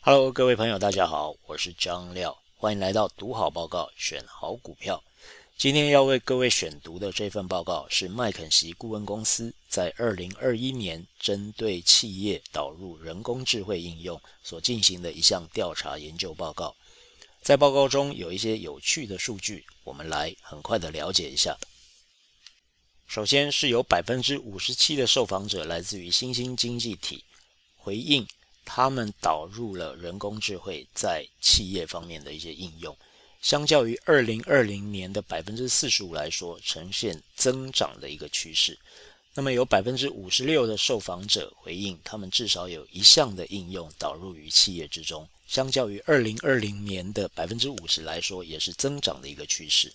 Hello，各位朋友，大家好，我是张廖，欢迎来到读好报告，选好股票。今天要为各位选读的这份报告是麦肯锡顾问公司在二零二一年针对企业导入人工智慧应用所进行的一项调查研究报告。在报告中有一些有趣的数据，我们来很快的了解一下。首先是有百分之五十七的受访者来自于新兴经济体，回应他们导入了人工智慧在企业方面的一些应用。相较于二零二零年的百分之四十五来说，呈现增长的一个趋势。那么有百分之五十六的受访者回应，他们至少有一项的应用导入于企业之中。相较于二零二零年的百分之五十来说，也是增长的一个趋势。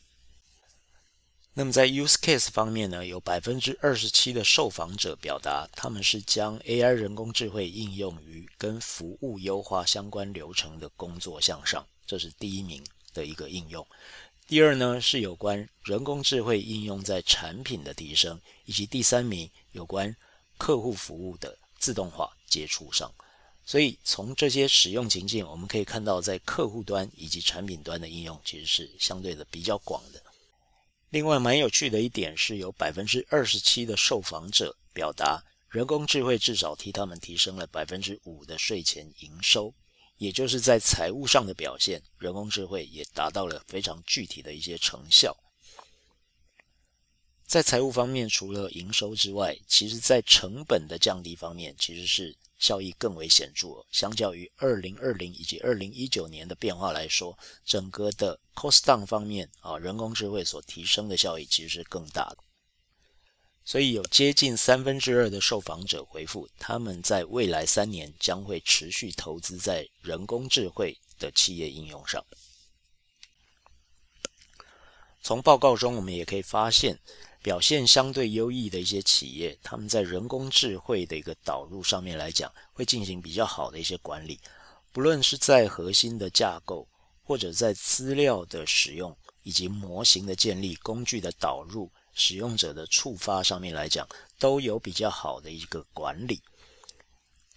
那么在 use case 方面呢，有百分之二十七的受访者表达，他们是将 AI 人工智慧应用于跟服务优化相关流程的工作项上，这是第一名。的一个应用。第二呢是有关人工智慧应用在产品的提升，以及第三名有关客户服务的自动化接触上。所以从这些使用情境，我们可以看到，在客户端以及产品端的应用其实是相对的比较广的。另外，蛮有趣的一点是有百分之二十七的受访者表达，人工智慧至少替他们提升了百分之五的税前营收。也就是在财务上的表现，人工智慧也达到了非常具体的一些成效。在财务方面，除了营收之外，其实在成本的降低方面，其实是效益更为显著。相较于二零二零以及二零一九年的变化来说，整个的 cost down 方面啊，人工智慧所提升的效益其实是更大的。所以有接近三分之二的受访者回复，他们在未来三年将会持续投资在人工智慧的企业应用上。从报告中，我们也可以发现，表现相对优异的一些企业，他们在人工智慧的一个导入上面来讲，会进行比较好的一些管理，不论是在核心的架构，或者在资料的使用，以及模型的建立、工具的导入。使用者的触发上面来讲，都有比较好的一个管理。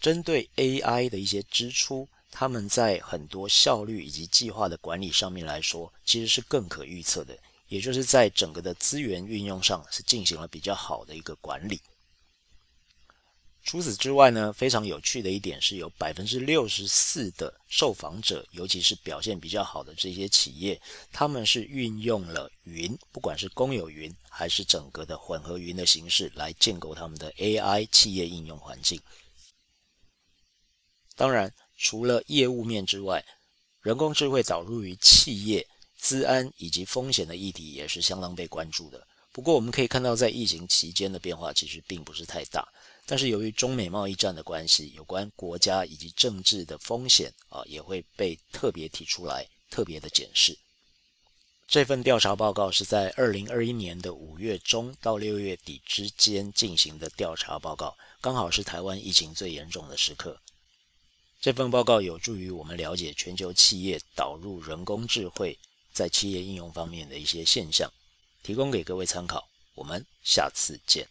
针对 AI 的一些支出，他们在很多效率以及计划的管理上面来说，其实是更可预测的。也就是在整个的资源运用上，是进行了比较好的一个管理。除此之外呢，非常有趣的一点是有百分之六十四的受访者，尤其是表现比较好的这些企业，他们是运用了云，不管是公有云还是整个的混合云的形式来建构他们的 AI 企业应用环境。当然，除了业务面之外，人工智慧导入于企业资安以及风险的议题也是相当被关注的。不过，我们可以看到，在疫情期间的变化其实并不是太大。但是由于中美贸易战的关系，有关国家以及政治的风险啊，也会被特别提出来，特别的检视。这份调查报告是在二零二一年的五月中到六月底之间进行的调查报告，刚好是台湾疫情最严重的时刻。这份报告有助于我们了解全球企业导入人工智慧在企业应用方面的一些现象，提供给各位参考。我们下次见。